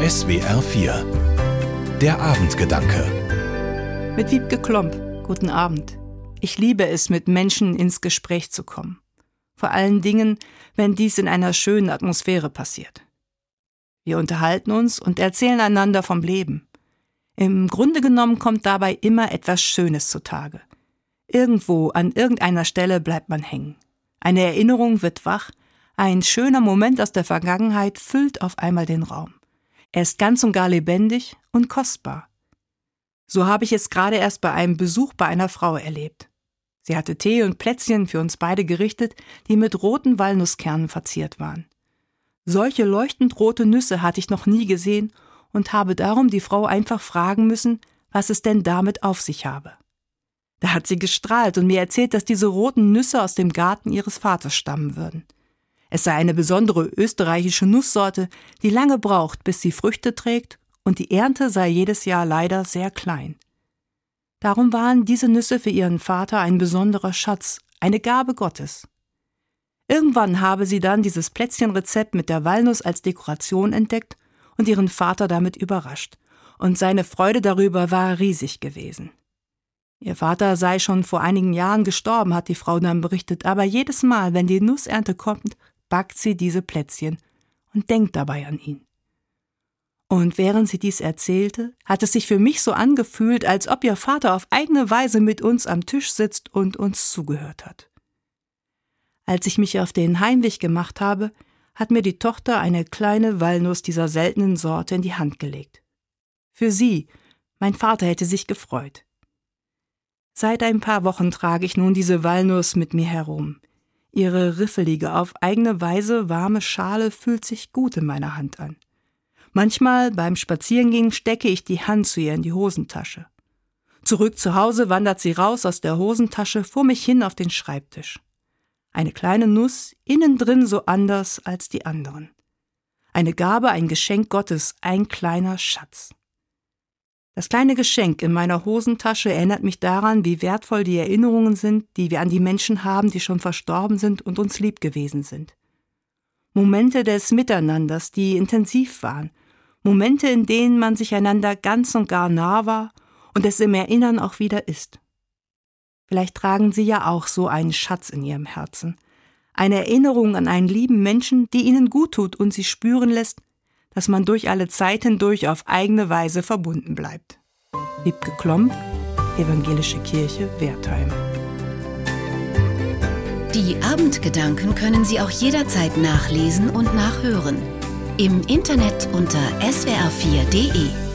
SWR 4 Der Abendgedanke Mit Wiebke Klomp, guten Abend. Ich liebe es, mit Menschen ins Gespräch zu kommen. Vor allen Dingen, wenn dies in einer schönen Atmosphäre passiert. Wir unterhalten uns und erzählen einander vom Leben. Im Grunde genommen kommt dabei immer etwas Schönes zutage. Irgendwo, an irgendeiner Stelle bleibt man hängen. Eine Erinnerung wird wach, ein schöner Moment aus der Vergangenheit füllt auf einmal den Raum. Er ist ganz und gar lebendig und kostbar. So habe ich es gerade erst bei einem Besuch bei einer Frau erlebt. Sie hatte Tee und Plätzchen für uns beide gerichtet, die mit roten Walnusskernen verziert waren. Solche leuchtend rote Nüsse hatte ich noch nie gesehen und habe darum die Frau einfach fragen müssen, was es denn damit auf sich habe. Da hat sie gestrahlt und mir erzählt, dass diese roten Nüsse aus dem Garten ihres Vaters stammen würden. Es sei eine besondere österreichische Nusssorte, die lange braucht, bis sie Früchte trägt, und die Ernte sei jedes Jahr leider sehr klein. Darum waren diese Nüsse für ihren Vater ein besonderer Schatz, eine Gabe Gottes. Irgendwann habe sie dann dieses Plätzchenrezept mit der Walnuss als Dekoration entdeckt und ihren Vater damit überrascht, und seine Freude darüber war riesig gewesen. Ihr Vater sei schon vor einigen Jahren gestorben, hat die Frau dann berichtet, aber jedes Mal, wenn die Nussernte kommt, backt sie diese Plätzchen und denkt dabei an ihn. Und während sie dies erzählte, hat es sich für mich so angefühlt, als ob ihr Vater auf eigene Weise mit uns am Tisch sitzt und uns zugehört hat. Als ich mich auf den Heimweg gemacht habe, hat mir die Tochter eine kleine Walnuss dieser seltenen Sorte in die Hand gelegt. Für sie, mein Vater hätte sich gefreut. Seit ein paar Wochen trage ich nun diese Walnuss mit mir herum. Ihre riffelige, auf eigene Weise warme Schale fühlt sich gut in meiner Hand an. Manchmal beim Spazierengehen stecke ich die Hand zu ihr in die Hosentasche. Zurück zu Hause wandert sie raus aus der Hosentasche vor mich hin auf den Schreibtisch. Eine kleine Nuss, innen drin so anders als die anderen. Eine Gabe, ein Geschenk Gottes, ein kleiner Schatz. Das kleine Geschenk in meiner Hosentasche erinnert mich daran, wie wertvoll die Erinnerungen sind, die wir an die Menschen haben, die schon verstorben sind und uns lieb gewesen sind. Momente des Miteinanders, die intensiv waren, Momente, in denen man sich einander ganz und gar nah war und es im Erinnern auch wieder ist. Vielleicht tragen Sie ja auch so einen Schatz in Ihrem Herzen, eine Erinnerung an einen lieben Menschen, die Ihnen gut tut und Sie spüren lässt, dass man durch alle Zeit hindurch auf eigene Weise verbunden bleibt. Wiebke Klomp, Evangelische Kirche, Wertheim. Die Abendgedanken können Sie auch jederzeit nachlesen und nachhören. Im Internet unter swr4.de.